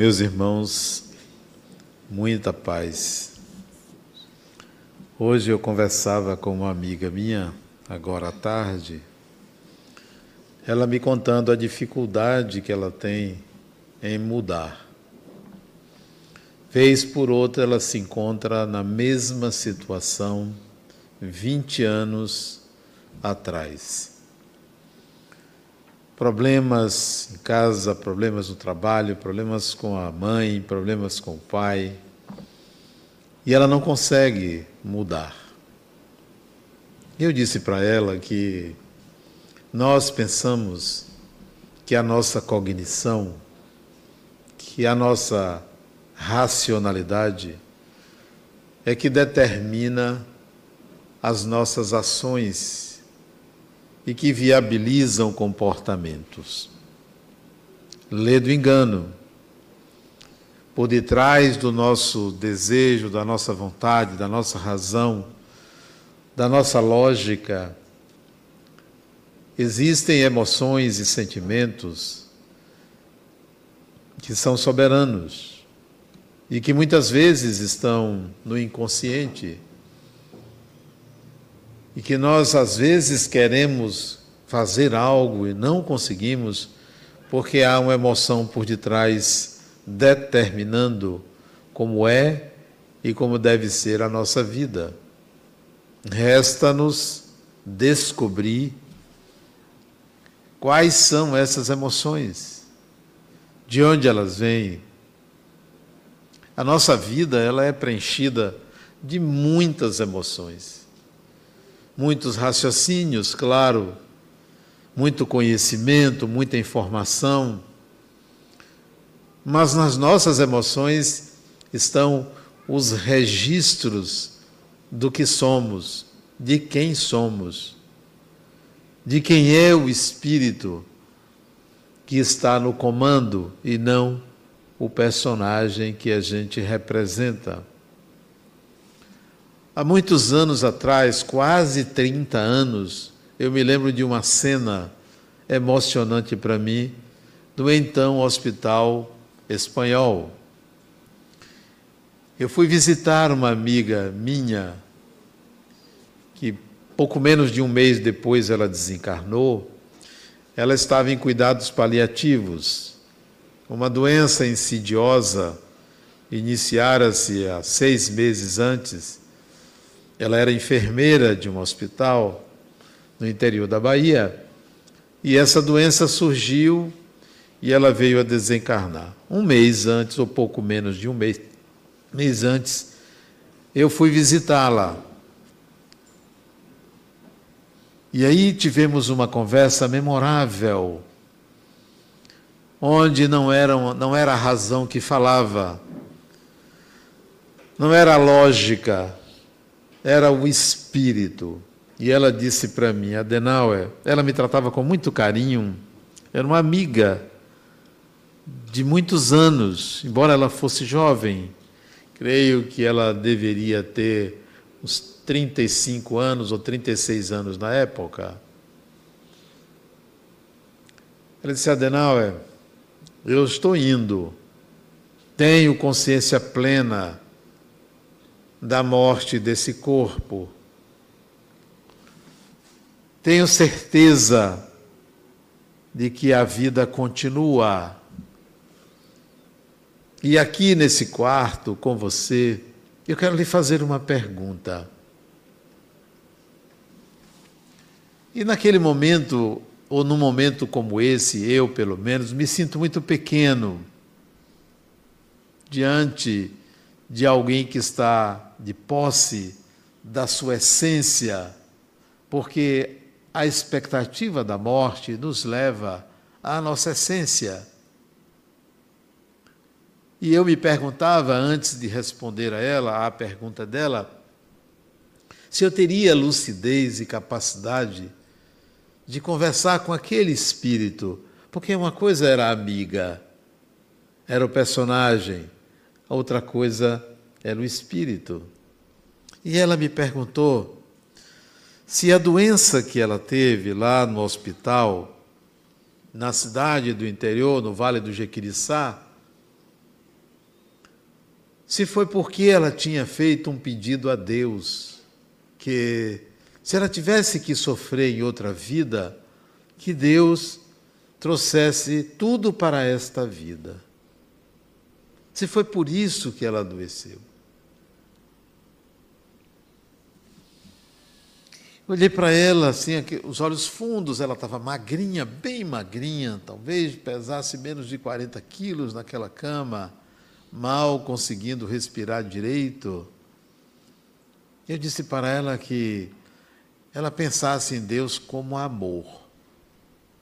Meus irmãos, muita paz. Hoje eu conversava com uma amiga minha, agora à tarde, ela me contando a dificuldade que ela tem em mudar. Vez por outra, ela se encontra na mesma situação 20 anos atrás. Problemas em casa, problemas no trabalho, problemas com a mãe, problemas com o pai. E ela não consegue mudar. Eu disse para ela que nós pensamos que a nossa cognição, que a nossa racionalidade é que determina as nossas ações e que viabilizam comportamentos. Lê do engano. Por detrás do nosso desejo, da nossa vontade, da nossa razão, da nossa lógica, Existem emoções e sentimentos que são soberanos e que muitas vezes estão no inconsciente e que nós às vezes queremos fazer algo e não conseguimos porque há uma emoção por detrás determinando como é e como deve ser a nossa vida. Resta-nos descobrir Quais são essas emoções? De onde elas vêm? A nossa vida ela é preenchida de muitas emoções, muitos raciocínios, claro, muito conhecimento, muita informação, mas nas nossas emoções estão os registros do que somos, de quem somos de quem é o espírito que está no comando e não o personagem que a gente representa. Há muitos anos atrás, quase 30 anos, eu me lembro de uma cena emocionante para mim do então Hospital Espanhol. Eu fui visitar uma amiga minha que pouco menos de um mês depois ela desencarnou, ela estava em cuidados paliativos. Uma doença insidiosa iniciara-se há seis meses antes. Ela era enfermeira de um hospital no interior da Bahia e essa doença surgiu e ela veio a desencarnar. Um mês antes, ou pouco menos de um mês, mês antes, eu fui visitá-la e aí tivemos uma conversa memorável, onde não era, não era a razão que falava, não era a lógica, era o espírito. E ela disse para mim, Adenauer, ela me tratava com muito carinho, era uma amiga de muitos anos, embora ela fosse jovem, creio que ela deveria ter uns 35 anos ou 36 anos na época. Ele disse: Adenauer, eu estou indo, tenho consciência plena da morte desse corpo, tenho certeza de que a vida continua. E aqui nesse quarto com você, eu quero lhe fazer uma pergunta. E naquele momento, ou num momento como esse, eu pelo menos, me sinto muito pequeno diante de alguém que está de posse da sua essência, porque a expectativa da morte nos leva à nossa essência. E eu me perguntava, antes de responder a ela, à pergunta dela, se eu teria lucidez e capacidade de conversar com aquele espírito, porque uma coisa era a amiga, era o personagem, a outra coisa era o espírito. E ela me perguntou se a doença que ela teve lá no hospital, na cidade do interior, no Vale do Jequiriçá, se foi porque ela tinha feito um pedido a Deus, que se ela tivesse que sofrer em outra vida, que Deus trouxesse tudo para esta vida. Se foi por isso que ela adoeceu. Olhei para ela, assim, aqui, os olhos fundos, ela estava magrinha, bem magrinha, talvez pesasse menos de 40 quilos naquela cama, mal conseguindo respirar direito. Eu disse para ela que ela pensasse em Deus como amor,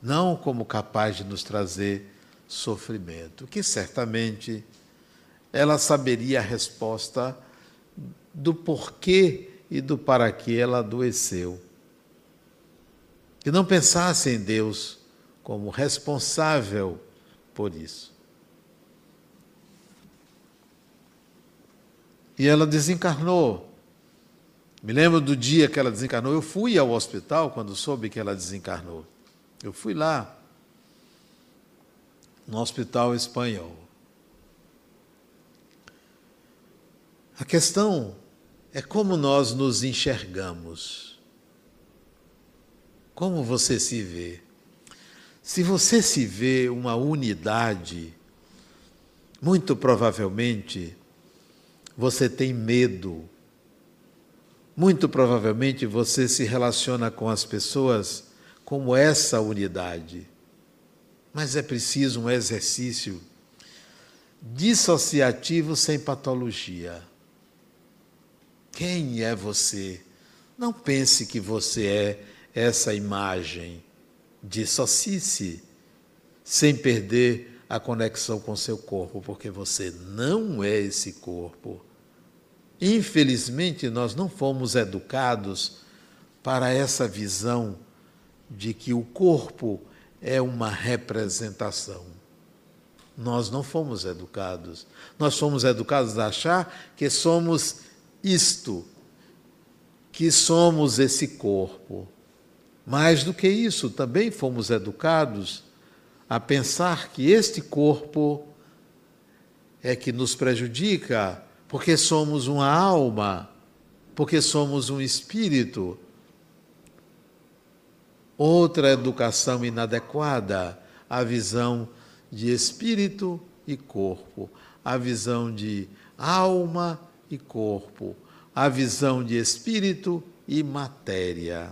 não como capaz de nos trazer sofrimento, que certamente ela saberia a resposta do porquê e do para que ela adoeceu. Que não pensasse em Deus como responsável por isso. E ela desencarnou. Me lembro do dia que ela desencarnou. Eu fui ao hospital quando soube que ela desencarnou. Eu fui lá, no hospital espanhol. A questão é como nós nos enxergamos. Como você se vê. Se você se vê uma unidade, muito provavelmente você tem medo. Muito provavelmente você se relaciona com as pessoas como essa unidade. Mas é preciso um exercício dissociativo sem patologia. Quem é você? Não pense que você é essa imagem. Dissocie-se sem perder a conexão com seu corpo, porque você não é esse corpo. Infelizmente, nós não fomos educados para essa visão de que o corpo é uma representação. Nós não fomos educados. Nós fomos educados a achar que somos isto, que somos esse corpo. Mais do que isso, também fomos educados a pensar que este corpo é que nos prejudica, porque somos uma alma, porque somos um espírito. Outra educação inadequada, a visão de espírito e corpo, a visão de alma e corpo, a visão de espírito e matéria.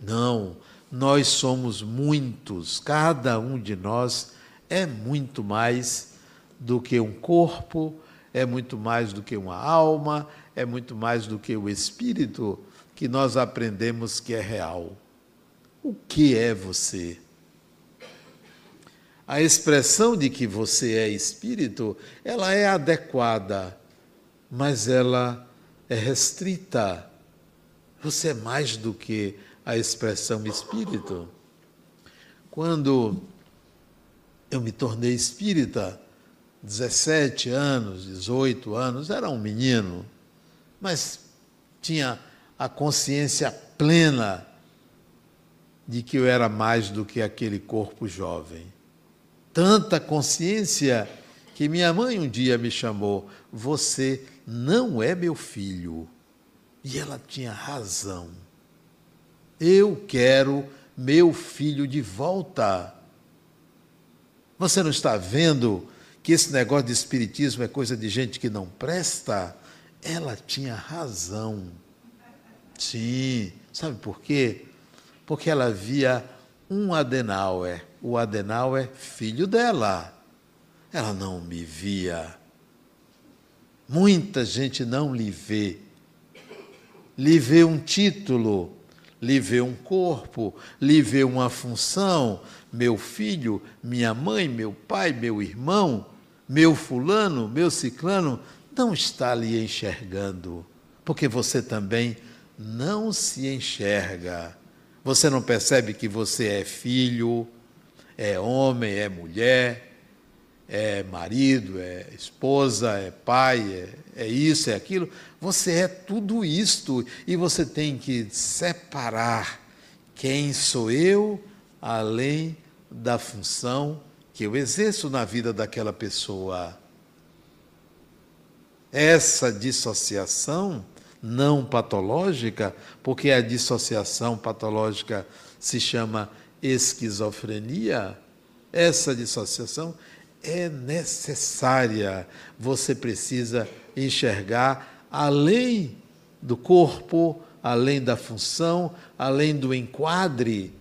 Não, nós somos muitos, cada um de nós é muito mais do que um corpo, é muito mais do que uma alma, é muito mais do que o espírito que nós aprendemos que é real. O que é você? A expressão de que você é espírito, ela é adequada mas ela é restrita. Você é mais do que a expressão espírito. Quando eu me tornei espírita, 17 anos, 18 anos, era um menino, mas tinha a consciência plena de que eu era mais do que aquele corpo jovem. Tanta consciência que minha mãe um dia me chamou: Você não é meu filho. E ela tinha razão. Eu quero meu filho de volta. Você não está vendo que esse negócio de espiritismo é coisa de gente que não presta? Ela tinha razão. Sim, sabe por quê? Porque ela via um Adenauer. O Adenauer, filho dela. Ela não me via Muita gente não lhe vê. Lhe vê um título, lhe vê um corpo, lhe vê uma função. Meu filho, minha mãe, meu pai, meu irmão, meu fulano, meu ciclano, não está lhe enxergando, porque você também não se enxerga. Você não percebe que você é filho, é homem, é mulher, é marido, é esposa, é pai, é, é, isso, é aquilo. Você é tudo isto e você tem que separar quem sou eu além da função que eu exerço na vida daquela pessoa. essa dissociação não patológica, porque a dissociação patológica se chama esquizofrenia, essa dissociação é necessária. Você precisa enxergar além do corpo, além da função, além do enquadre,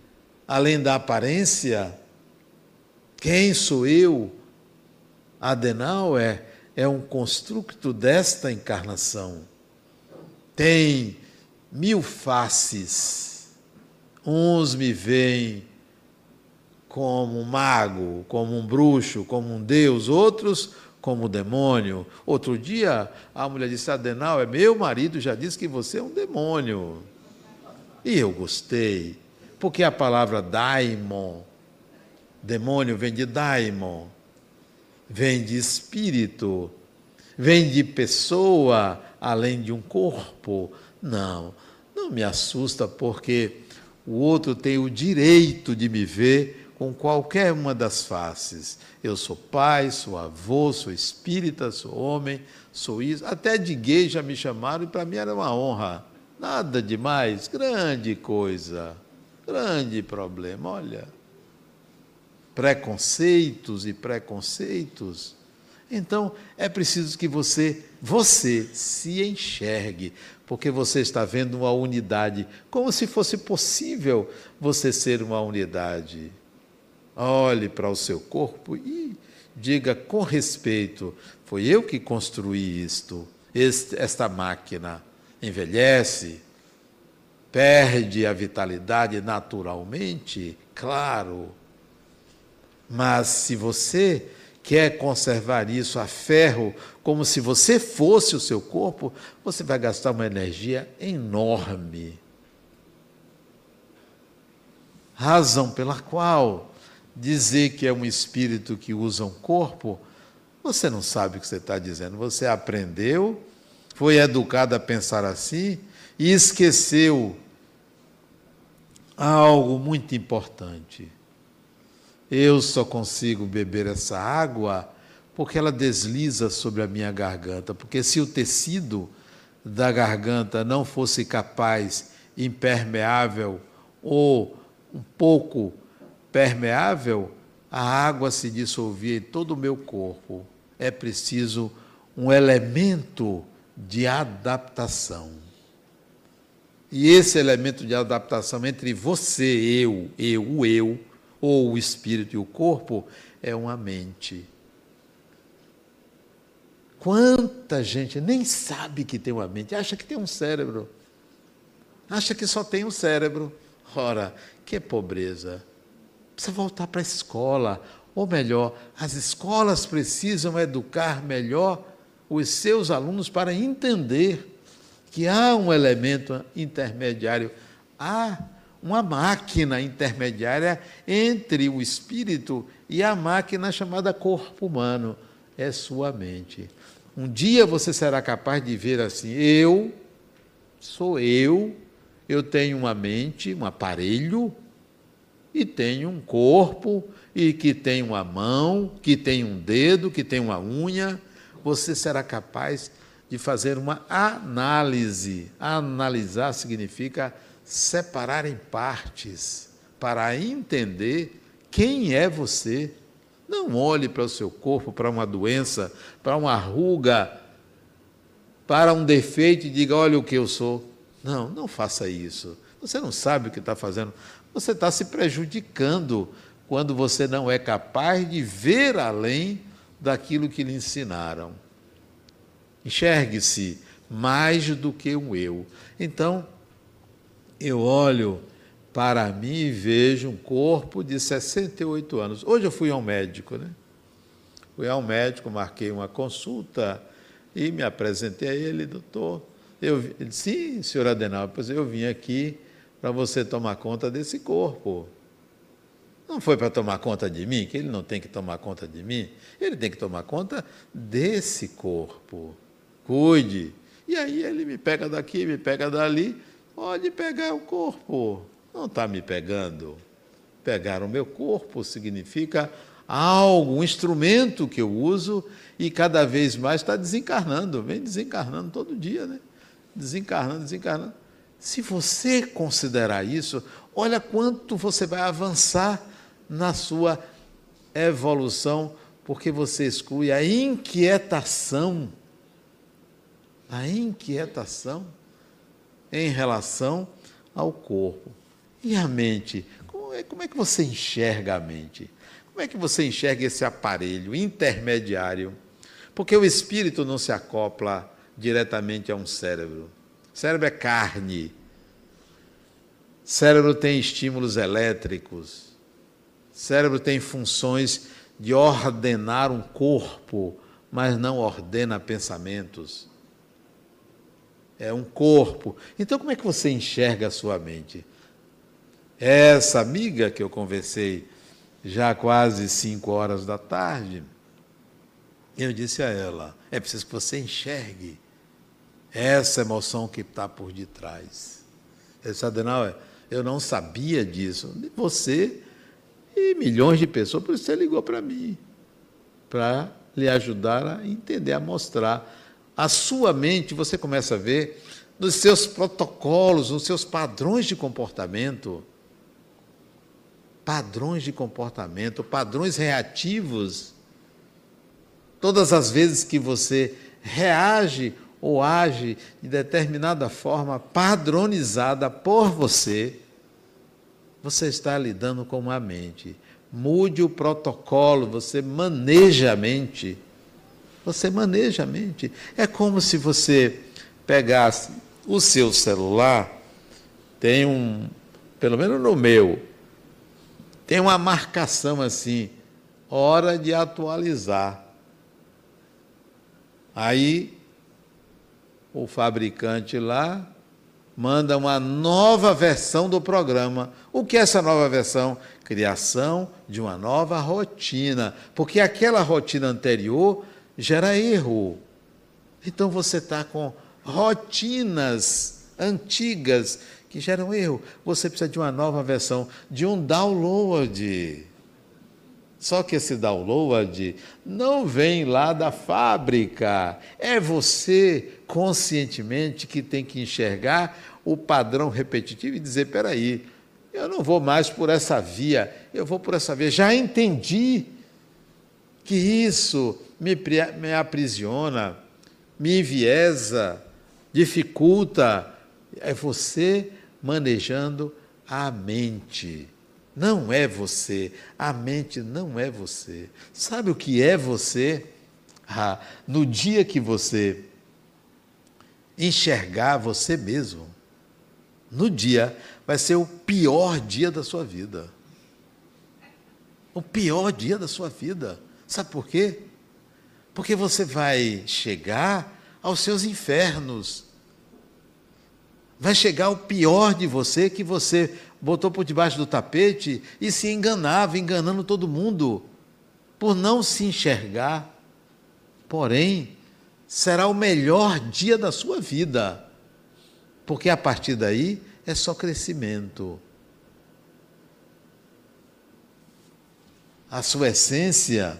além da aparência. Quem sou eu? Adenauer é, é um construto desta encarnação. Tem mil faces. Uns me veem como um mago, como um bruxo, como um deus, outros como demônio. Outro dia, a mulher disse: Adenal, é meu marido já disse que você é um demônio. E eu gostei, porque a palavra daimon, demônio vem de daimon, vem de espírito, vem de pessoa além de um corpo. Não, não me assusta, porque o outro tem o direito de me ver com qualquer uma das faces. Eu sou pai, sou avô, sou espírita, sou homem, sou isso. Até de gay já me chamaram e para mim era uma honra. Nada demais, grande coisa, grande problema. Olha, preconceitos e preconceitos. Então é preciso que você, você se enxergue, porque você está vendo uma unidade, como se fosse possível você ser uma unidade. Olhe para o seu corpo e diga com respeito: foi eu que construí isto. esta máquina envelhece, perde a vitalidade naturalmente, claro. Mas se você quer conservar isso a ferro, como se você fosse o seu corpo, você vai gastar uma energia enorme. Razão pela qual dizer que é um espírito que usa um corpo, você não sabe o que você está dizendo. Você aprendeu, foi educado a pensar assim e esqueceu algo muito importante. Eu só consigo beber essa água porque ela desliza sobre a minha garganta. Porque se o tecido da garganta não fosse capaz, impermeável ou um pouco permeável, a água se dissolvia em todo o meu corpo. É preciso um elemento de adaptação. E esse elemento de adaptação entre você, eu, eu, o eu, ou o espírito e o corpo, é uma mente. Quanta gente nem sabe que tem uma mente, acha que tem um cérebro. Acha que só tem um cérebro. Ora, que pobreza precisa voltar para a escola. Ou melhor, as escolas precisam educar melhor os seus alunos para entender que há um elemento intermediário, há uma máquina intermediária entre o espírito e a máquina chamada corpo humano. É sua mente. Um dia você será capaz de ver assim: eu sou eu, eu tenho uma mente, um aparelho e tem um corpo, e que tem uma mão, que tem um dedo, que tem uma unha, você será capaz de fazer uma análise. Analisar significa separar em partes para entender quem é você. Não olhe para o seu corpo, para uma doença, para uma ruga, para um defeito e diga: olha o que eu sou. Não, não faça isso. Você não sabe o que está fazendo você está se prejudicando quando você não é capaz de ver além daquilo que lhe ensinaram. Enxergue-se mais do que um eu. Então, eu olho para mim e vejo um corpo de 68 anos. Hoje eu fui ao médico, né? Fui ao médico, marquei uma consulta e me apresentei a ele, doutor. Eu, ele disse, sim, senhor Adenal, pois eu vim aqui para você tomar conta desse corpo. Não foi para tomar conta de mim, que ele não tem que tomar conta de mim, ele tem que tomar conta desse corpo. Cuide. E aí ele me pega daqui, me pega dali, pode pegar o corpo. Não está me pegando. Pegar o meu corpo significa algo, um instrumento que eu uso e cada vez mais está desencarnando, vem desencarnando todo dia, né? Desencarnando, desencarnando. Se você considerar isso, olha quanto você vai avançar na sua evolução, porque você exclui a inquietação, a inquietação em relação ao corpo. E a mente? Como é, como é que você enxerga a mente? Como é que você enxerga esse aparelho intermediário? Porque o espírito não se acopla diretamente a um cérebro. Cérebro é carne. Cérebro tem estímulos elétricos. Cérebro tem funções de ordenar um corpo, mas não ordena pensamentos. É um corpo. Então, como é que você enxerga a sua mente? Essa amiga que eu conversei já quase cinco horas da tarde, eu disse a ela: é preciso que você enxergue essa emoção que está por detrás. Eu disse, Adenauer, eu não sabia disso. Você e milhões de pessoas, por isso você ligou para mim, para lhe ajudar a entender, a mostrar. A sua mente, você começa a ver nos seus protocolos, nos seus padrões de comportamento, padrões de comportamento, padrões reativos. Todas as vezes que você reage ou age de determinada forma padronizada por você, você está lidando com uma mente. Mude o protocolo, você maneja a mente. Você maneja a mente. É como se você pegasse o seu celular, tem um, pelo menos no meu, tem uma marcação assim, hora de atualizar. Aí o fabricante lá manda uma nova versão do programa. O que é essa nova versão? Criação de uma nova rotina, porque aquela rotina anterior gera erro. Então você está com rotinas antigas que geram erro. Você precisa de uma nova versão, de um download. Só que esse download não vem lá da fábrica. É você conscientemente que tem que enxergar o padrão repetitivo e dizer: peraí, eu não vou mais por essa via, eu vou por essa via. Já entendi que isso me, me aprisiona, me enviesa, dificulta. É você manejando a mente. Não é você. A mente não é você. Sabe o que é você? Ah, no dia que você enxergar você mesmo, no dia vai ser o pior dia da sua vida. O pior dia da sua vida. Sabe por quê? Porque você vai chegar aos seus infernos vai chegar o pior de você que você botou por debaixo do tapete e se enganava, enganando todo mundo, por não se enxergar. Porém, será o melhor dia da sua vida, porque a partir daí é só crescimento. A sua essência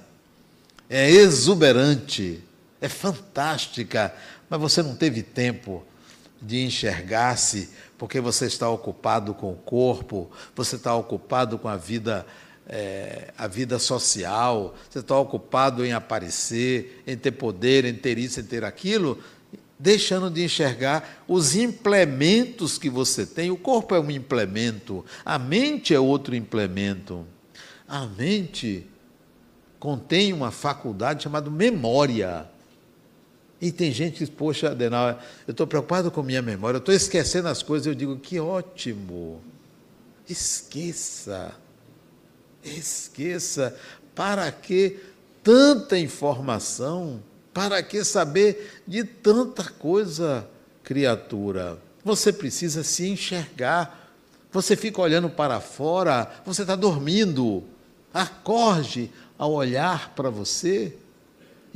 é exuberante, é fantástica, mas você não teve tempo de enxergar-se, porque você está ocupado com o corpo, você está ocupado com a vida, é, a vida social, você está ocupado em aparecer, em ter poder, em ter isso, em ter aquilo, deixando de enxergar os implementos que você tem. O corpo é um implemento, a mente é outro implemento. A mente contém uma faculdade chamada memória. E tem gente que poxa, Adenal, eu estou preocupado com minha memória, eu estou esquecendo as coisas. Eu digo, que ótimo. Esqueça. Esqueça. Para que tanta informação? Para que saber de tanta coisa, criatura? Você precisa se enxergar. Você fica olhando para fora, você está dormindo. Acorde ao olhar para você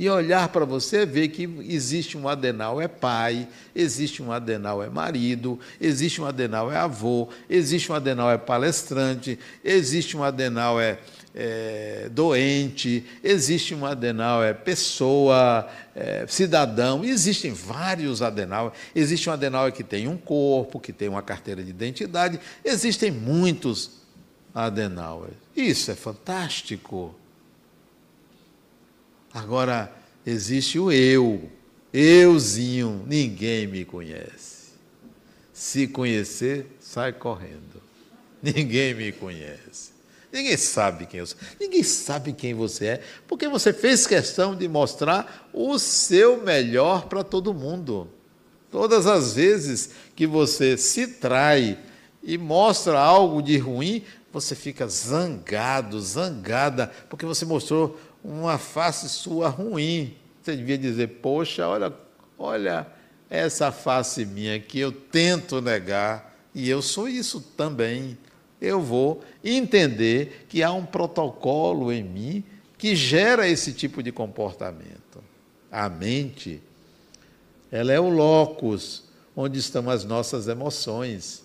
e olhar para você ver que existe um adenal é pai, existe um adenal é marido, existe um adenal é avô, existe um adenal é palestrante, existe um adenal é, é doente, existe um adenal é pessoa, é, cidadão, existem vários adenal. Existe um adenal que tem um corpo, que tem uma carteira de identidade, existem muitos adenal. Isso é fantástico. Agora, existe o eu. Euzinho, ninguém me conhece. Se conhecer, sai correndo. Ninguém me conhece. Ninguém sabe quem eu sou. Ninguém sabe quem você é, porque você fez questão de mostrar o seu melhor para todo mundo. Todas as vezes que você se trai e mostra algo de ruim, você fica zangado, zangada, porque você mostrou uma face sua ruim. Você devia dizer: Poxa, olha, olha essa face minha que eu tento negar, e eu sou isso também. Eu vou entender que há um protocolo em mim que gera esse tipo de comportamento. A mente, ela é o locus onde estão as nossas emoções.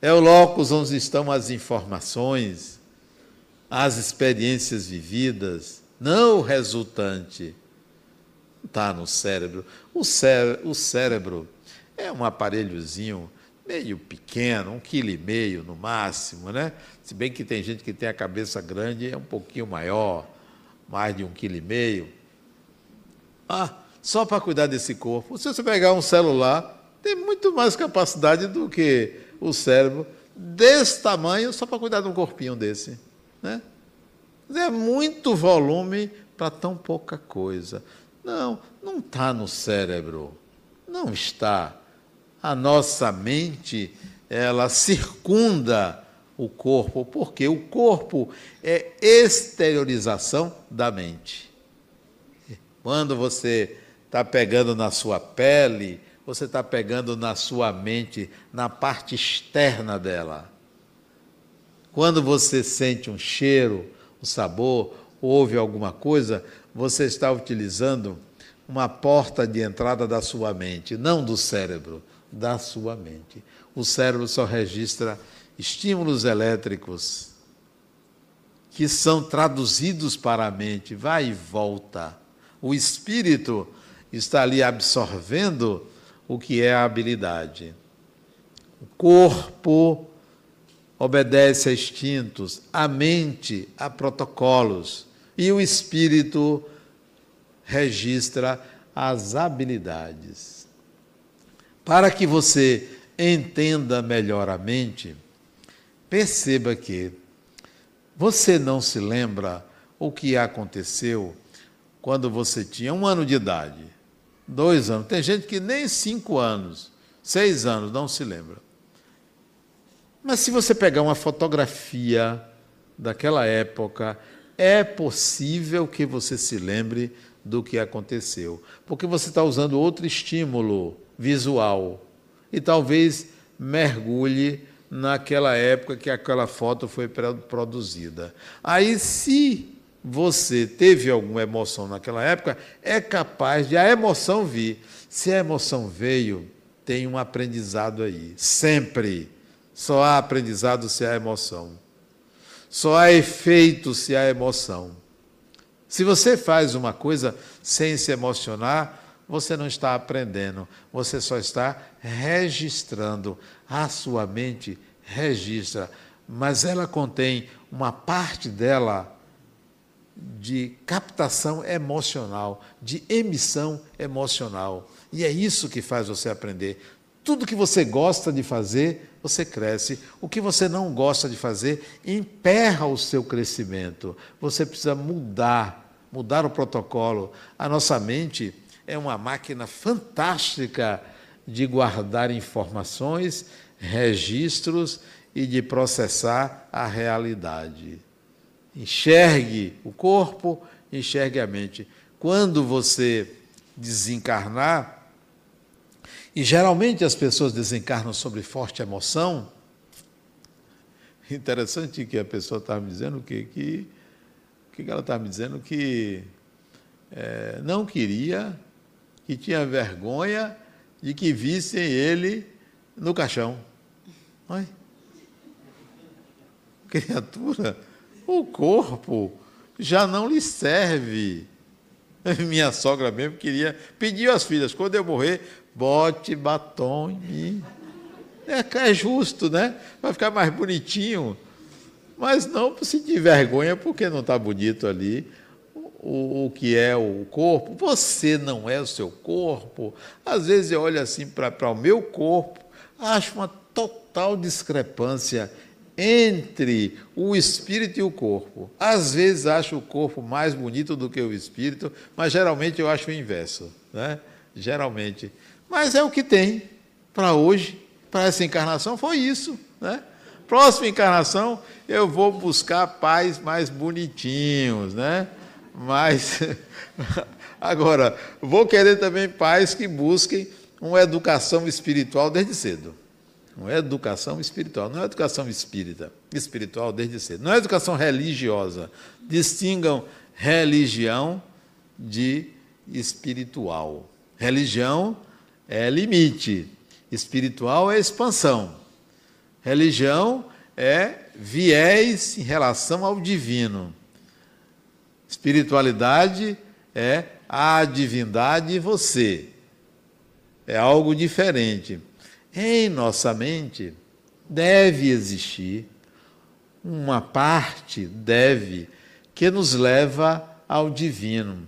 É o locus onde estão as informações, as experiências vividas, não o resultante. Está no cérebro. O, cé o cérebro é um aparelhozinho meio pequeno, um quilo e meio no máximo, né? Se bem que tem gente que tem a cabeça grande, é um pouquinho maior, mais de um quilo e meio. Ah, só para cuidar desse corpo. Se você pegar um celular, tem muito mais capacidade do que o cérebro desse tamanho só para cuidar de um corpinho desse, né? É muito volume para tão pouca coisa. Não, não está no cérebro. Não está. A nossa mente, ela circunda o corpo, porque o corpo é exteriorização da mente. Quando você está pegando na sua pele, você está pegando na sua mente, na parte externa dela. Quando você sente um cheiro, o sabor, ouve alguma coisa, você está utilizando uma porta de entrada da sua mente, não do cérebro, da sua mente. O cérebro só registra estímulos elétricos que são traduzidos para a mente, vai e volta. O espírito está ali absorvendo o que é a habilidade. O corpo obedece a instintos, a mente a protocolos e o espírito registra as habilidades. Para que você entenda melhor a mente, perceba que você não se lembra o que aconteceu quando você tinha um ano de idade, dois anos. Tem gente que nem cinco anos, seis anos não se lembra. Mas se você pegar uma fotografia daquela época, é possível que você se lembre do que aconteceu, porque você está usando outro estímulo visual e talvez mergulhe naquela época que aquela foto foi produzida. Aí, se você teve alguma emoção naquela época, é capaz de a emoção vir. Se a emoção veio, tem um aprendizado aí, sempre. Só há aprendizado se há emoção. Só há efeito se há emoção. Se você faz uma coisa sem se emocionar, você não está aprendendo, você só está registrando. A sua mente registra, mas ela contém uma parte dela de captação emocional, de emissão emocional. E é isso que faz você aprender. Tudo que você gosta de fazer, você cresce. O que você não gosta de fazer, emperra o seu crescimento. Você precisa mudar, mudar o protocolo. A nossa mente é uma máquina fantástica de guardar informações, registros e de processar a realidade. Enxergue o corpo, enxergue a mente. Quando você desencarnar, e geralmente as pessoas desencarnam sobre forte emoção. Interessante que a pessoa estava me dizendo que, que, que ela estava me dizendo que é, não queria, que tinha vergonha de que vissem ele no caixão. Oi? Criatura, o corpo já não lhe serve. Minha sogra mesmo queria, pediu às filhas, quando eu morrer, bote batom em mim. É, é justo, né? Vai ficar mais bonitinho. Mas não por sentir vergonha, porque não está bonito ali o, o, que é o corpo. Você não é o seu corpo. Às vezes eu olho assim para o meu corpo, acho uma total discrepância entre o espírito e o corpo. Às vezes acho o corpo mais bonito do que o espírito, mas geralmente eu acho o inverso, né? Geralmente. Mas é o que tem para hoje, para essa encarnação foi isso, né? Próxima encarnação eu vou buscar pais mais bonitinhos, né? Mas agora vou querer também pais que busquem uma educação espiritual desde cedo. É educação espiritual, não é educação espírita, espiritual desde cedo. Não é educação religiosa. Distingam religião de espiritual. Religião é limite, espiritual é expansão. Religião é viés em relação ao divino. Espiritualidade é a divindade e você. É algo diferente. Em nossa mente deve existir uma parte, deve, que nos leva ao divino.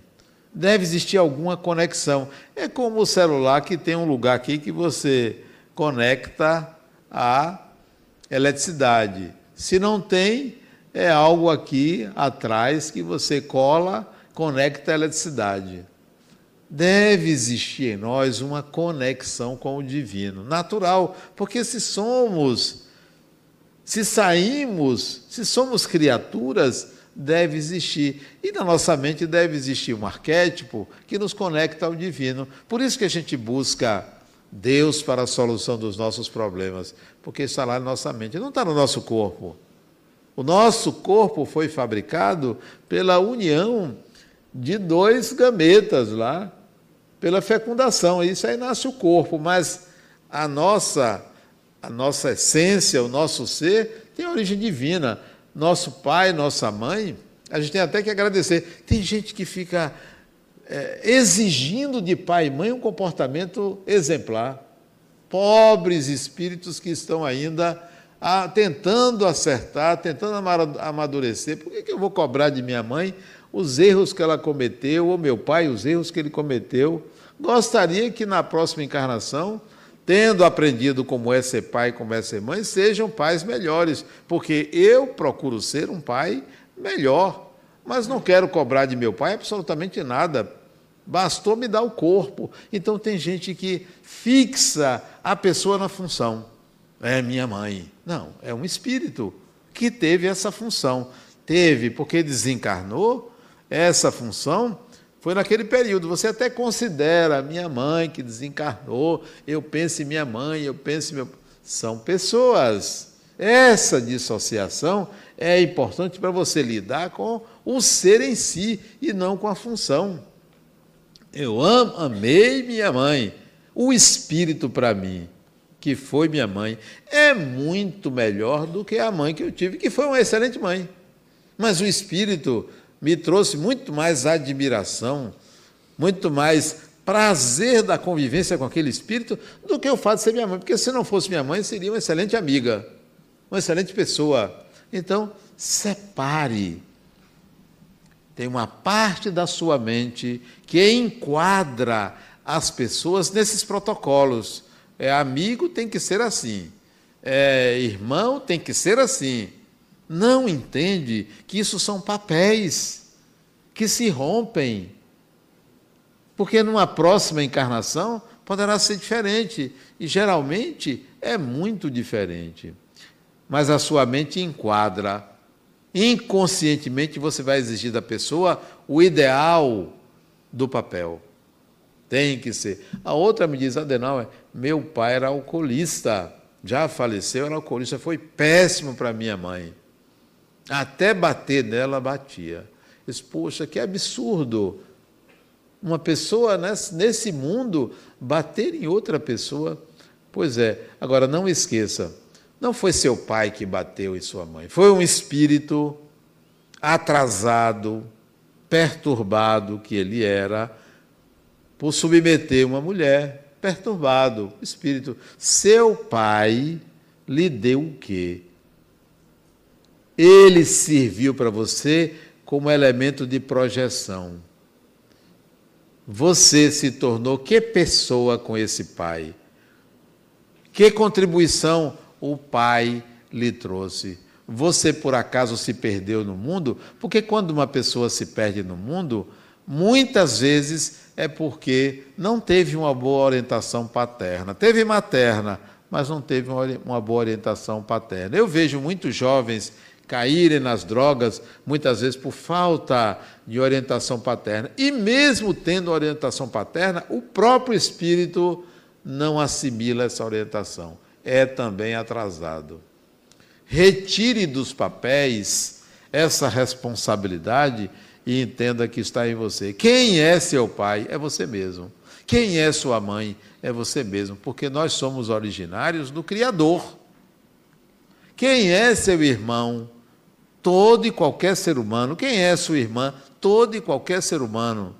Deve existir alguma conexão. É como o celular que tem um lugar aqui que você conecta a eletricidade. Se não tem, é algo aqui atrás que você cola, conecta a eletricidade. Deve existir em nós uma conexão com o divino, natural, porque se somos, se saímos, se somos criaturas, deve existir. E na nossa mente deve existir um arquétipo que nos conecta ao divino. Por isso que a gente busca Deus para a solução dos nossos problemas, porque está lá na nossa mente, não está no nosso corpo. O nosso corpo foi fabricado pela união de dois gametas lá, pela fecundação. Isso aí nasce o corpo, mas a nossa, a nossa essência, o nosso ser, tem origem divina. Nosso pai, nossa mãe, a gente tem até que agradecer. Tem gente que fica é, exigindo de pai e mãe um comportamento exemplar. Pobres espíritos que estão ainda a, tentando acertar, tentando amadurecer. Por que, que eu vou cobrar de minha mãe os erros que ela cometeu, ou meu pai, os erros que ele cometeu? Gostaria que na próxima encarnação, tendo aprendido como é ser pai, como é ser mãe, sejam pais melhores, porque eu procuro ser um pai melhor, mas não quero cobrar de meu pai absolutamente nada. Bastou me dar o corpo. Então tem gente que fixa a pessoa na função. É minha mãe. Não, é um espírito que teve essa função. Teve, porque desencarnou, essa função foi naquele período. Você até considera minha mãe que desencarnou, eu penso em minha mãe, eu penso em meu. São pessoas. Essa dissociação é importante para você lidar com o ser em si e não com a função. Eu amo, amei minha mãe. O espírito para mim, que foi minha mãe, é muito melhor do que a mãe que eu tive, que foi uma excelente mãe. Mas o espírito me trouxe muito mais admiração, muito mais prazer da convivência com aquele espírito do que o fato de ser minha mãe. Porque se não fosse minha mãe, seria uma excelente amiga, uma excelente pessoa. Então, separe. Tem uma parte da sua mente que enquadra as pessoas nesses protocolos. É amigo, tem que ser assim. É irmão, tem que ser assim não entende que isso são papéis que se rompem. Porque numa próxima encarnação poderá ser diferente, e geralmente é muito diferente. Mas a sua mente enquadra. Inconscientemente você vai exigir da pessoa o ideal do papel. Tem que ser. A outra me diz, Adenauer, meu pai era alcoolista, já faleceu, era alcoolista, foi péssimo para minha mãe. Até bater nela, batia. Disse, poxa, que absurdo. Uma pessoa nesse mundo bater em outra pessoa. Pois é, agora não esqueça, não foi seu pai que bateu em sua mãe, foi um espírito atrasado, perturbado que ele era, por submeter uma mulher, perturbado, espírito. Seu pai lhe deu o quê? Ele serviu para você como elemento de projeção. Você se tornou que pessoa com esse pai? Que contribuição o pai lhe trouxe? Você por acaso se perdeu no mundo? Porque quando uma pessoa se perde no mundo, muitas vezes é porque não teve uma boa orientação paterna. Teve materna, mas não teve uma boa orientação paterna. Eu vejo muitos jovens caírem nas drogas, muitas vezes por falta de orientação paterna. E mesmo tendo orientação paterna, o próprio espírito não assimila essa orientação. É também atrasado. Retire dos papéis essa responsabilidade e entenda que está em você. Quem é seu pai? É você mesmo. Quem é sua mãe? É você mesmo, porque nós somos originários do Criador. Quem é seu irmão? Todo e qualquer ser humano. Quem é sua irmã? Todo e qualquer ser humano.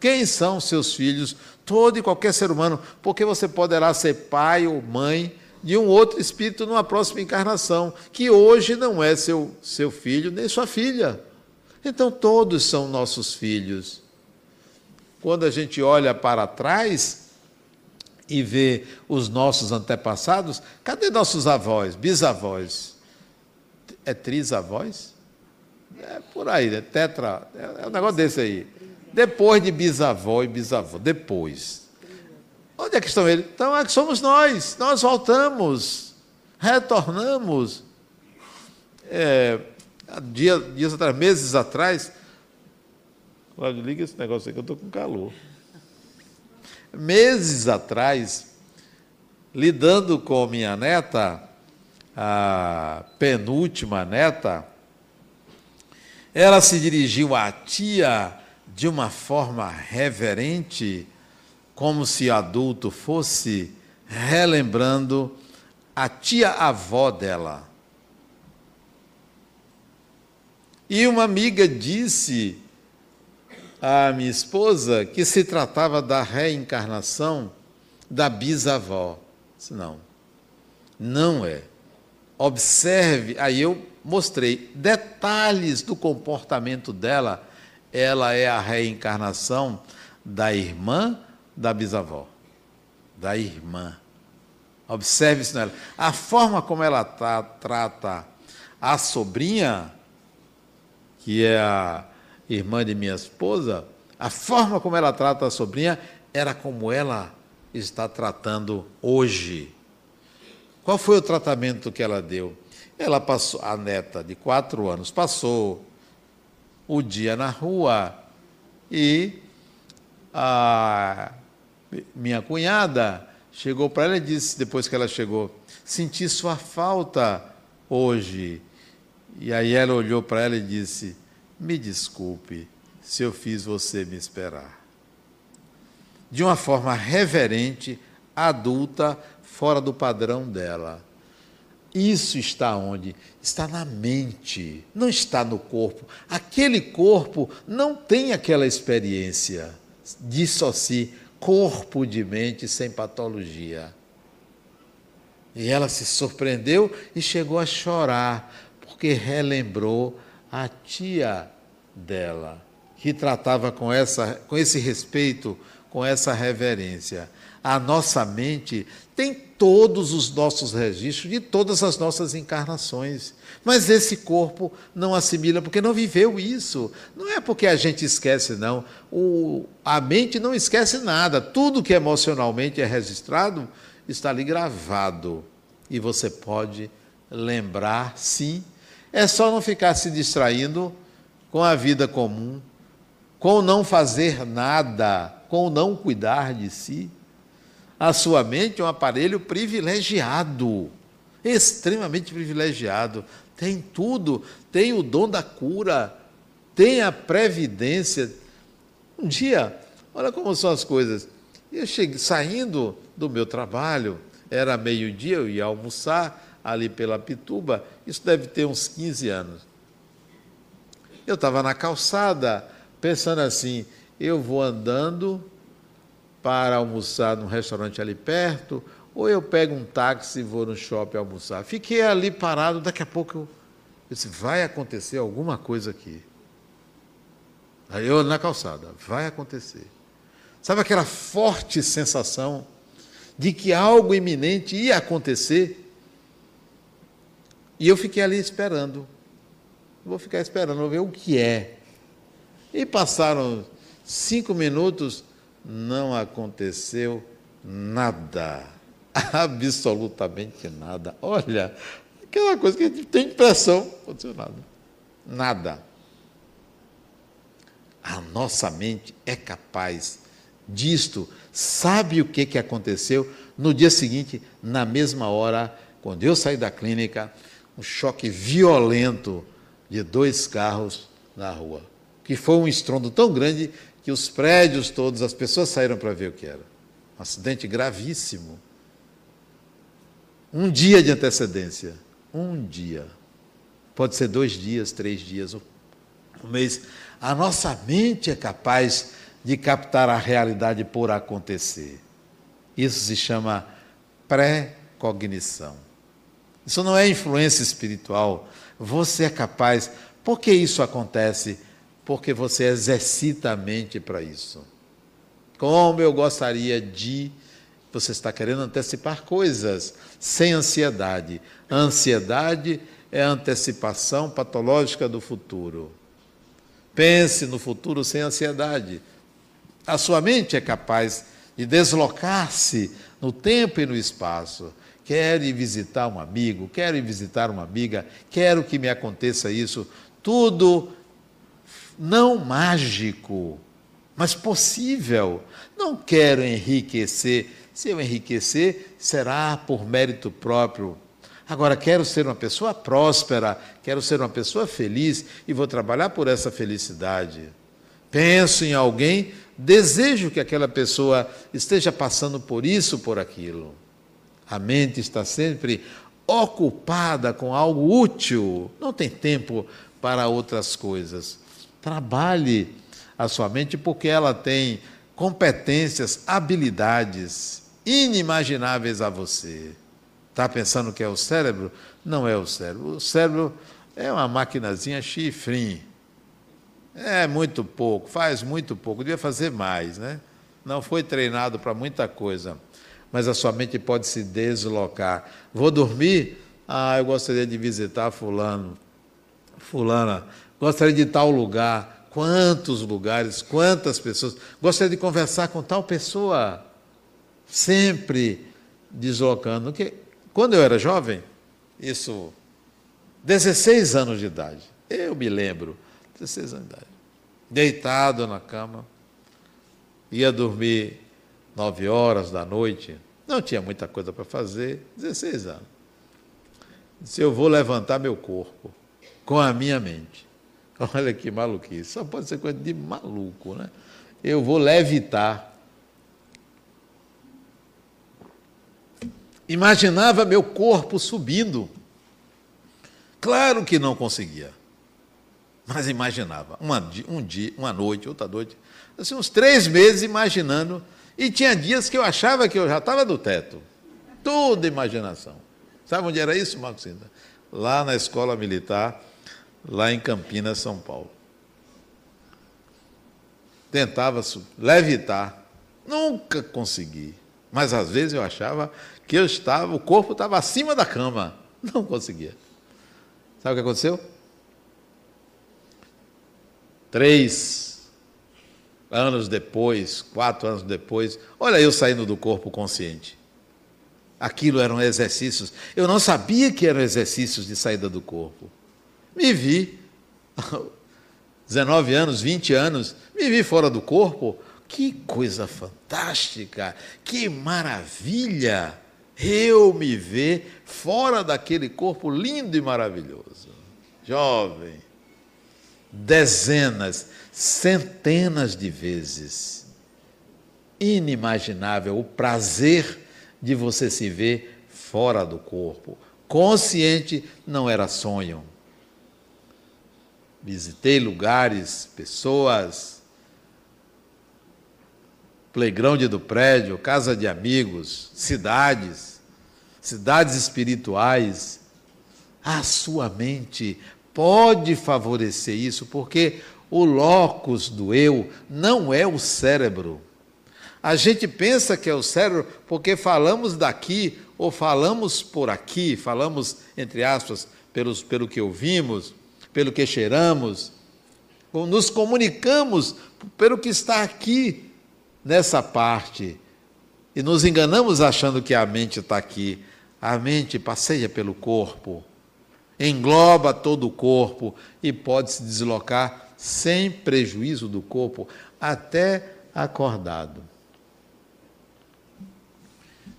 Quem são seus filhos? Todo e qualquer ser humano. Porque você poderá ser pai ou mãe de um outro espírito numa próxima encarnação, que hoje não é seu, seu filho nem sua filha. Então todos são nossos filhos. Quando a gente olha para trás e vê os nossos antepassados, cadê nossos avós, bisavós? É trisavós? É por aí, né? Tetra, é, é um negócio desse aí. Depois de bisavó e bisavô, depois. Onde é que estão eles? Então é que somos nós, nós voltamos, retornamos. É, dia, dias atrás, meses atrás, Cláudio, liga esse negócio aí que eu estou com calor. Meses atrás, lidando com minha neta, a penúltima neta, ela se dirigiu à tia de uma forma reverente, como se adulto fosse, relembrando a tia-avó dela. E uma amiga disse à minha esposa que se tratava da reencarnação da bisavó. Disse, não, não é. Observe, aí eu mostrei detalhes do comportamento dela. Ela é a reencarnação da irmã da bisavó. Da irmã. Observe isso nela. A forma como ela tá, trata a sobrinha que é a irmã de minha esposa, a forma como ela trata a sobrinha era como ela está tratando hoje. Qual foi o tratamento que ela deu? Ela passou, a neta de quatro anos, passou o dia na rua e a minha cunhada chegou para ela e disse, depois que ela chegou, senti sua falta hoje. E aí ela olhou para ela e disse: Me desculpe se eu fiz você me esperar. De uma forma reverente, adulta, fora do padrão dela. Isso está onde? Está na mente, não está no corpo. Aquele corpo não tem aquela experiência. Dissocie corpo de mente sem patologia. E ela se surpreendeu e chegou a chorar, porque relembrou a tia dela, que tratava com, essa, com esse respeito, com essa reverência. A nossa mente tem todos os nossos registros de todas as nossas encarnações. Mas esse corpo não assimila porque não viveu isso. Não é porque a gente esquece, não. O, a mente não esquece nada. Tudo que emocionalmente é registrado está ali gravado. E você pode lembrar, sim, é só não ficar se distraindo com a vida comum, com não fazer nada, com não cuidar de si. A sua mente é um aparelho privilegiado, extremamente privilegiado. Tem tudo, tem o dom da cura, tem a previdência. Um dia, Olha como são as coisas. Eu cheguei, saindo do meu trabalho, era meio-dia, eu ia almoçar ali pela Pituba, isso deve ter uns 15 anos. Eu estava na calçada, pensando assim: eu vou andando para almoçar num restaurante ali perto, ou eu pego um táxi e vou no shopping almoçar. Fiquei ali parado, daqui a pouco eu, disse: vai acontecer alguma coisa aqui. Aí eu na calçada, vai acontecer. Sabe aquela forte sensação de que algo iminente ia acontecer? E eu fiquei ali esperando. Vou ficar esperando, vou ver o que é. E passaram cinco minutos, não aconteceu nada. Absolutamente nada. Olha, aquela coisa que a gente tem impressão, não aconteceu nada. Nada. A nossa mente é capaz disto. Sabe o que, que aconteceu? No dia seguinte, na mesma hora, quando eu saí da clínica, um choque violento de dois carros na rua. Que foi um estrondo tão grande que os prédios todos, as pessoas saíram para ver o que era. Um acidente gravíssimo. Um dia de antecedência. Um dia. Pode ser dois dias, três dias, um mês. A nossa mente é capaz de captar a realidade por acontecer. Isso se chama pré-cognição. Isso não é influência espiritual. Você é capaz. Por que isso acontece? Porque você exercita a mente para isso. Como eu gostaria de. Você está querendo antecipar coisas sem ansiedade. A ansiedade é a antecipação patológica do futuro. Pense no futuro sem ansiedade. A sua mente é capaz de deslocar-se no tempo e no espaço. Quero ir visitar um amigo, quero ir visitar uma amiga, quero que me aconteça isso. Tudo não mágico, mas possível. Não quero enriquecer. Se eu enriquecer, será por mérito próprio. Agora, quero ser uma pessoa próspera, quero ser uma pessoa feliz e vou trabalhar por essa felicidade. Penso em alguém, desejo que aquela pessoa esteja passando por isso, por aquilo. A mente está sempre ocupada com algo útil, não tem tempo para outras coisas. Trabalhe a sua mente porque ela tem competências, habilidades inimagináveis a você. Está pensando que é o cérebro? Não é o cérebro. O cérebro é uma maquinazinha chifrinho. É muito pouco, faz muito pouco, devia fazer mais, né? Não foi treinado para muita coisa. Mas a sua mente pode se deslocar. Vou dormir? Ah, eu gostaria de visitar fulano. Fulana, gostaria de tal lugar. Quantos lugares, quantas pessoas. Gostaria de conversar com tal pessoa. Sempre deslocando. Quando eu era jovem, isso, 16 anos de idade, eu me lembro, 16 anos de idade, deitado na cama, ia dormir 9 horas da noite, não tinha muita coisa para fazer, 16 anos. Disse, eu vou levantar meu corpo com a minha mente. Olha que maluquice, só pode ser coisa de maluco, né? Eu vou levitar Imaginava meu corpo subindo. Claro que não conseguia. Mas imaginava. Uma, um dia, uma noite, outra noite. Assim, uns três meses imaginando. E tinha dias que eu achava que eu já estava do teto. Toda imaginação. Sabe onde era isso, Marcos? Lá na escola militar, lá em Campinas, São Paulo. Tentava levitar. Nunca consegui. Mas às vezes eu achava que eu estava, o corpo estava acima da cama. Não conseguia. Sabe o que aconteceu? Três anos depois, quatro anos depois, olha eu saindo do corpo consciente. Aquilo eram exercícios. Eu não sabia que eram exercícios de saída do corpo. Me vi, 19 anos, 20 anos, me vi fora do corpo. Que coisa fantástica, que maravilha! eu me ver fora daquele corpo lindo e maravilhoso. Jovem, dezenas, centenas de vezes. inimaginável o prazer de você se ver fora do corpo. Consciente não era sonho. Visitei lugares, pessoas, playground do prédio, casa de amigos, cidades, cidades espirituais. A sua mente pode favorecer isso, porque o locus do eu não é o cérebro. A gente pensa que é o cérebro porque falamos daqui ou falamos por aqui, falamos, entre aspas, pelos, pelo que ouvimos, pelo que cheiramos, nos comunicamos pelo que está aqui nessa parte e nos enganamos achando que a mente está aqui. A mente passeia pelo corpo, engloba todo o corpo e pode se deslocar sem prejuízo do corpo, até acordado.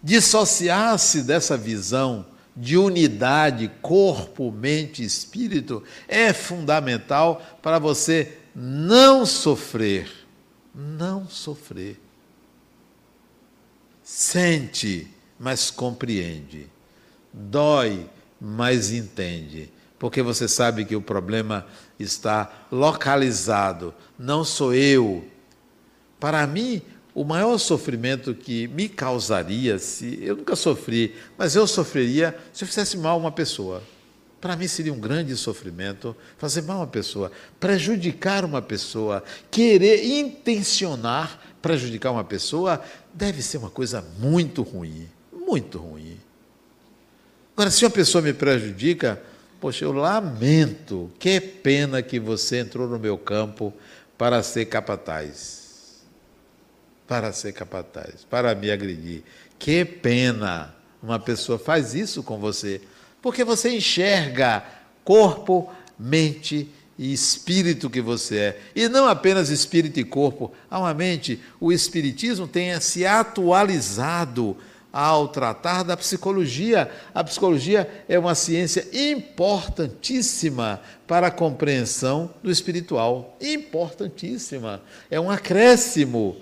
Dissociar-se dessa visão de unidade corpo, mente espírito é fundamental para você não sofrer. Não sofrer. Sente, mas compreende. Dói, mas entende. Porque você sabe que o problema está localizado. Não sou eu. Para mim, o maior sofrimento que me causaria, se eu nunca sofri, mas eu sofreria se eu fizesse mal a uma pessoa. Para mim seria um grande sofrimento fazer mal a uma pessoa, prejudicar uma pessoa, querer intencionar prejudicar uma pessoa, deve ser uma coisa muito ruim, muito ruim. Agora, se uma pessoa me prejudica, poxa, eu lamento, que pena que você entrou no meu campo para ser capataz para ser capataz, para me agredir. Que pena uma pessoa faz isso com você, porque você enxerga corpo, mente e espírito que você é, e não apenas espírito e corpo. Há uma mente, o espiritismo tem se atualizado ao tratar da psicologia. A psicologia é uma ciência importantíssima para a compreensão do espiritual. Importantíssima. É um acréscimo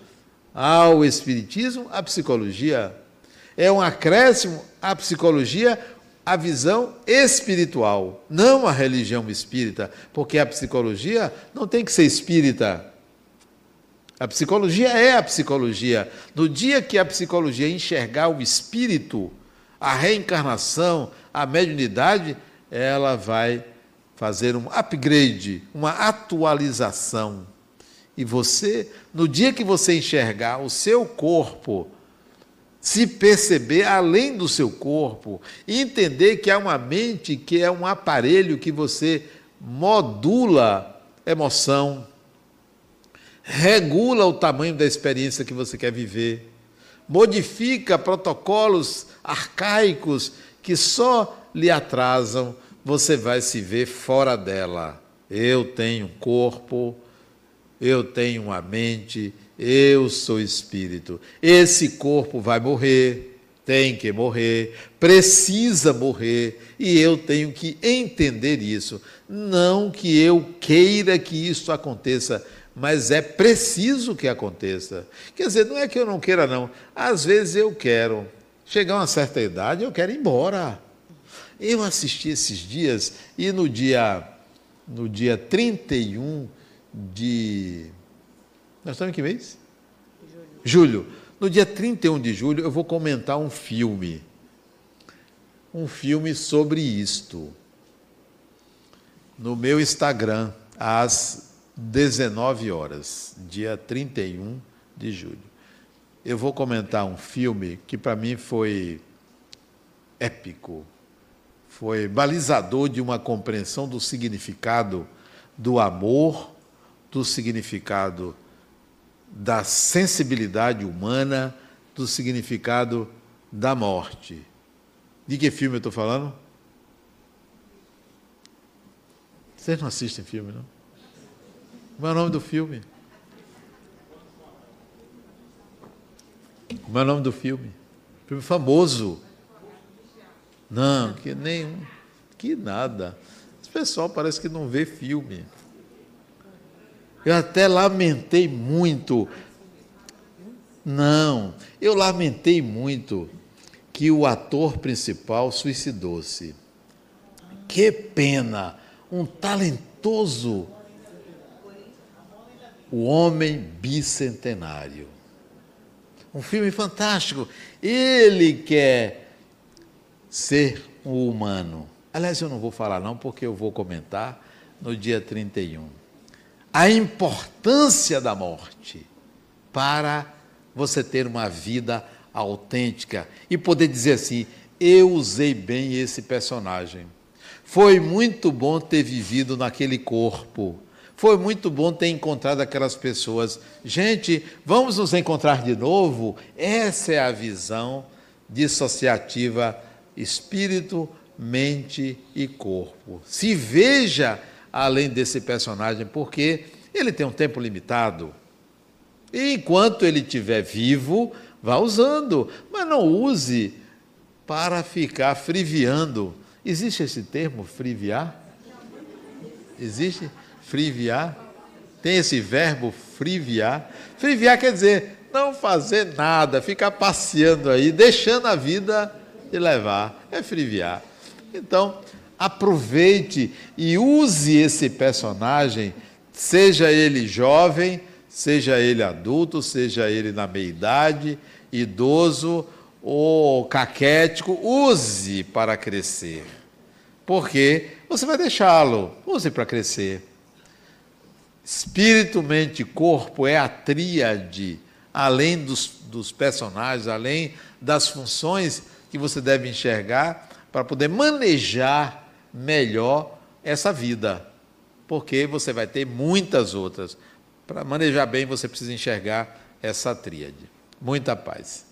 ao Espiritismo, à psicologia. É um acréscimo à psicologia, a visão espiritual, não a religião espírita, porque a psicologia não tem que ser espírita. A psicologia é a psicologia. No dia que a psicologia enxergar o espírito, a reencarnação, a mediunidade, ela vai fazer um upgrade, uma atualização e você, no dia que você enxergar o seu corpo, se perceber além do seu corpo, entender que há uma mente que é um aparelho que você modula emoção, regula o tamanho da experiência que você quer viver, modifica protocolos arcaicos que só lhe atrasam, você vai se ver fora dela. Eu tenho corpo, eu tenho uma mente, eu sou espírito. Esse corpo vai morrer, tem que morrer, precisa morrer, e eu tenho que entender isso. Não que eu queira que isso aconteça, mas é preciso que aconteça. Quer dizer, não é que eu não queira, não. Às vezes eu quero. Chegar a uma certa idade, eu quero ir embora. Eu assisti esses dias e no dia no dia 31 de. Nós estamos em que mês? Julho. julho. No dia 31 de julho, eu vou comentar um filme. Um filme sobre isto. No meu Instagram, às 19 horas, dia 31 de julho. Eu vou comentar um filme que para mim foi épico, foi balizador de uma compreensão do significado do amor do significado da sensibilidade humana, do significado da morte. De que filme eu estou falando? Vocês não assistem filme, não? Como é o nome do filme? Como é o nome do filme? Filme famoso. Não, que nenhum. Que nada. Esse pessoal parece que não vê filme. Eu até lamentei muito. Não, eu lamentei muito que o ator principal suicidou-se. Que pena! Um talentoso o Homem Bicentenário. Um filme fantástico. Ele quer ser um humano. Aliás, eu não vou falar não, porque eu vou comentar no dia 31. A importância da morte para você ter uma vida autêntica e poder dizer assim: eu usei bem esse personagem. Foi muito bom ter vivido naquele corpo foi muito bom ter encontrado aquelas pessoas. Gente, vamos nos encontrar de novo? Essa é a visão dissociativa espírito, mente e corpo. Se veja além desse personagem, porque ele tem um tempo limitado. E enquanto ele estiver vivo, vá usando, mas não use para ficar friviando. Existe esse termo, friviar? Existe? friviar. Tem esse verbo friviar. Friviar quer dizer não fazer nada, ficar passeando aí, deixando a vida te levar. É friviar. Então, aproveite e use esse personagem, seja ele jovem, seja ele adulto, seja ele na meia-idade, idoso ou caquético, use para crescer. Porque você vai deixá-lo, use para crescer. Espírito, mente e corpo é a tríade, além dos, dos personagens, além das funções que você deve enxergar para poder manejar melhor essa vida. Porque você vai ter muitas outras. Para manejar bem, você precisa enxergar essa tríade. Muita paz.